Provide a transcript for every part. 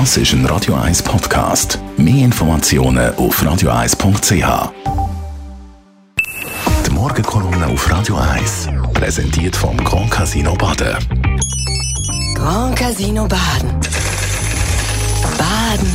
Das ist ein Radio 1 Podcast. Mehr Informationen auf radio1.ch. Die Morgenkolumne auf Radio 1 präsentiert vom Grand Casino Baden. Grand Casino Baden. Baden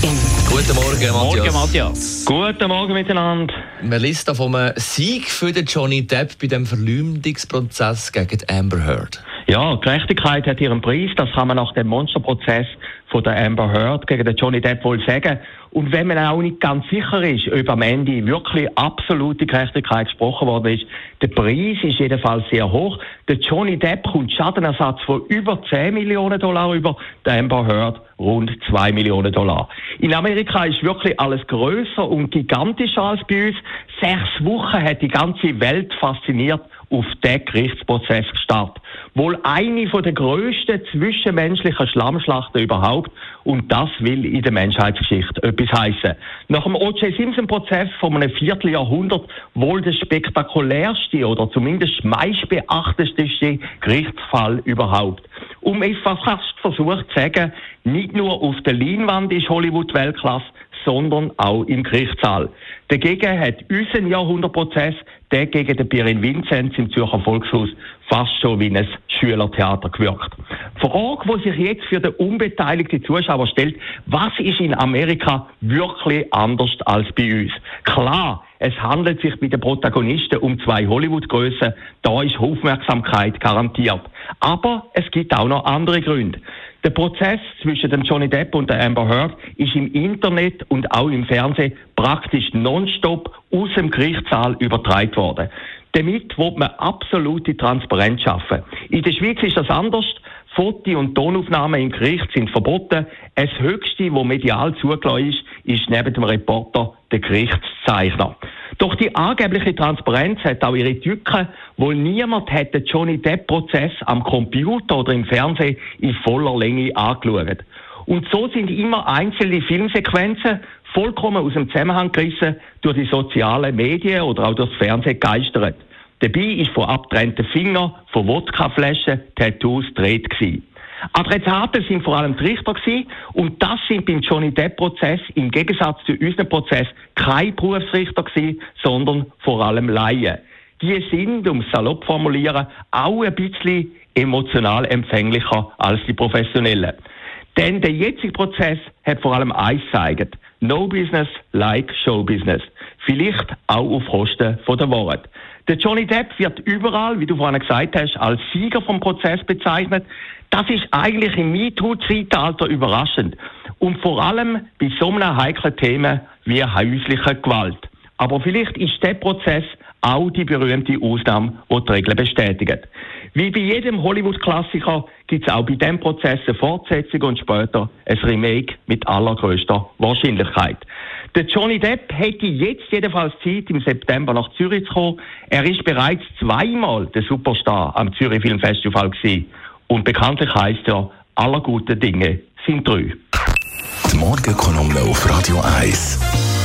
im Guten Morgen, Matthias. Morgen, Matthias. Guten Morgen miteinander. Man liest da von einem Sieg für den Johnny Depp bei dem Verleumdungsprozess gegen Amber Heard. Ja, Gerechtigkeit hat ihren Preis. Das kann man nach dem Monsterprozess von der Amber Heard gegen den Johnny Depp wohl sagen. Und wenn man auch nicht ganz sicher ist, ob am Ende wirklich absolute Gerechtigkeit gesprochen worden ist, der Preis ist jedenfalls sehr hoch. Der Johnny Depp kommt Schadenersatz von über 10 Millionen Dollar über, der Amber Heard rund 2 Millionen Dollar. In Amerika ist wirklich alles größer und gigantischer als bei uns. Sechs Wochen hat die ganze Welt fasziniert auf den Gerichtsprozess gestartet. Wohl eine von der grössten zwischenmenschlichen Schlammschlachten überhaupt. Und das will in der Menschheitsgeschichte etwas heißen. Nach dem O.J. Simpson-Prozess von einem Vierteljahrhundert wohl der spektakulärste oder zumindest meistbeachtendste Gerichtsfall überhaupt. Um etwas fast versucht zu sagen, nicht nur auf der Leinwand ist Hollywood Weltklasse, sondern auch im Gerichtssaal. Dagegen hat unser Jahrhundertprozess, der gegen den Pirin Vinzenz im Zürcher Volkshaus, fast schon wie ein Schülertheater gewirkt. Die Frage, die sich jetzt für den unbeteiligten Zuschauer stellt, was ist in Amerika wirklich anders als bei uns? Klar, es handelt sich bei den Protagonisten um zwei Hollywood-Größen, da ist Aufmerksamkeit garantiert. Aber es gibt auch noch andere Gründe. Der Prozess zwischen dem Johnny Depp und der Amber Heard ist im Internet und auch im Fernsehen praktisch nonstop aus dem Gerichtssaal übertragen worden. Damit wird man absolute Transparenz schaffen. In der Schweiz ist das anders. Foto- und Tonaufnahmen im Gericht sind verboten. Das Höchste, wo medial zugelassen ist, ist neben dem Reporter der Gerichtszeichner. Doch die angebliche Transparenz hat auch ihre Tücken. Wohl niemand hätte Johnny Depp-Prozess am Computer oder im Fernsehen in voller Länge angeschaut. Und so sind immer einzelne Filmsequenzen vollkommen aus dem Zusammenhang gerissen durch die sozialen Medien oder auch durchs Fernsehen geistert. Dabei ist von abgetrennten Fingern, von Wodkaflaschen, Tattoos gedreht gewesen. Adressaten sind vor allem die Richter gewesen, und das sind beim Johnny Depp-Prozess im Gegensatz zu unserem Prozess keine Berufsrichter gewesen, sondern vor allem Laien. Die sind, um es salopp formulieren, auch ein bisschen emotional empfänglicher als die Professionellen. Denn der jetzige Prozess hat vor allem eins gezeigt. No business like show business. Vielleicht auch auf Kosten der Wahrheit. Der Johnny Depp wird überall, wie du vorhin gesagt hast, als Sieger vom Prozess bezeichnet. Das ist eigentlich im MeToo-Zeitalter überraschend. Und vor allem bei so einem heiklen Thema wie häuslicher Gewalt. Aber vielleicht ist der Prozess auch die berühmte Ausnahme, die die Regeln bestätigt. Wie bei jedem Hollywood-Klassiker gibt es auch bei diesem Prozess eine Fortsetzung und später ein Remake mit allergrößter Wahrscheinlichkeit. Der Johnny Depp hätte jetzt jedenfalls Zeit, im September nach Zürich zu kommen. Er ist bereits zweimal der Superstar am Zürich Filmfestival gewesen. Und bekanntlich heißt er, aller guten Dinge sind drei. Die Morgenkolumne auf Radio 1.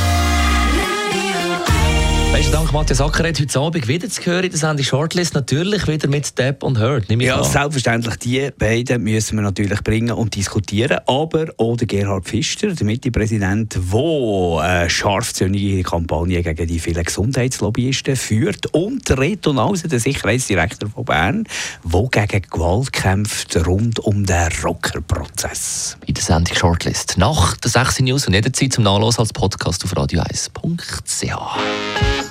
Besten Dank, Matthias Ackeret. Heute Abend wieder zu hören in der Sendung Shortlist. Natürlich wieder mit Depp und Hurt. Ja, an. selbstverständlich. Die beiden müssen wir natürlich bringen und diskutieren. Aber auch der Gerhard Pfister, der Mitte-Präsident, der eine scharfzüngige Kampagne gegen die vielen Gesundheitslobbyisten führt. Und der Reto Nause, der Sicherheitsdirektor von Bern, der gegen Gewalt kämpft rund um den Rockerprozess. In der Sendung Shortlist. Nach der 16 News und jederzeit zum Nachlesen als Podcast auf radio1.ch.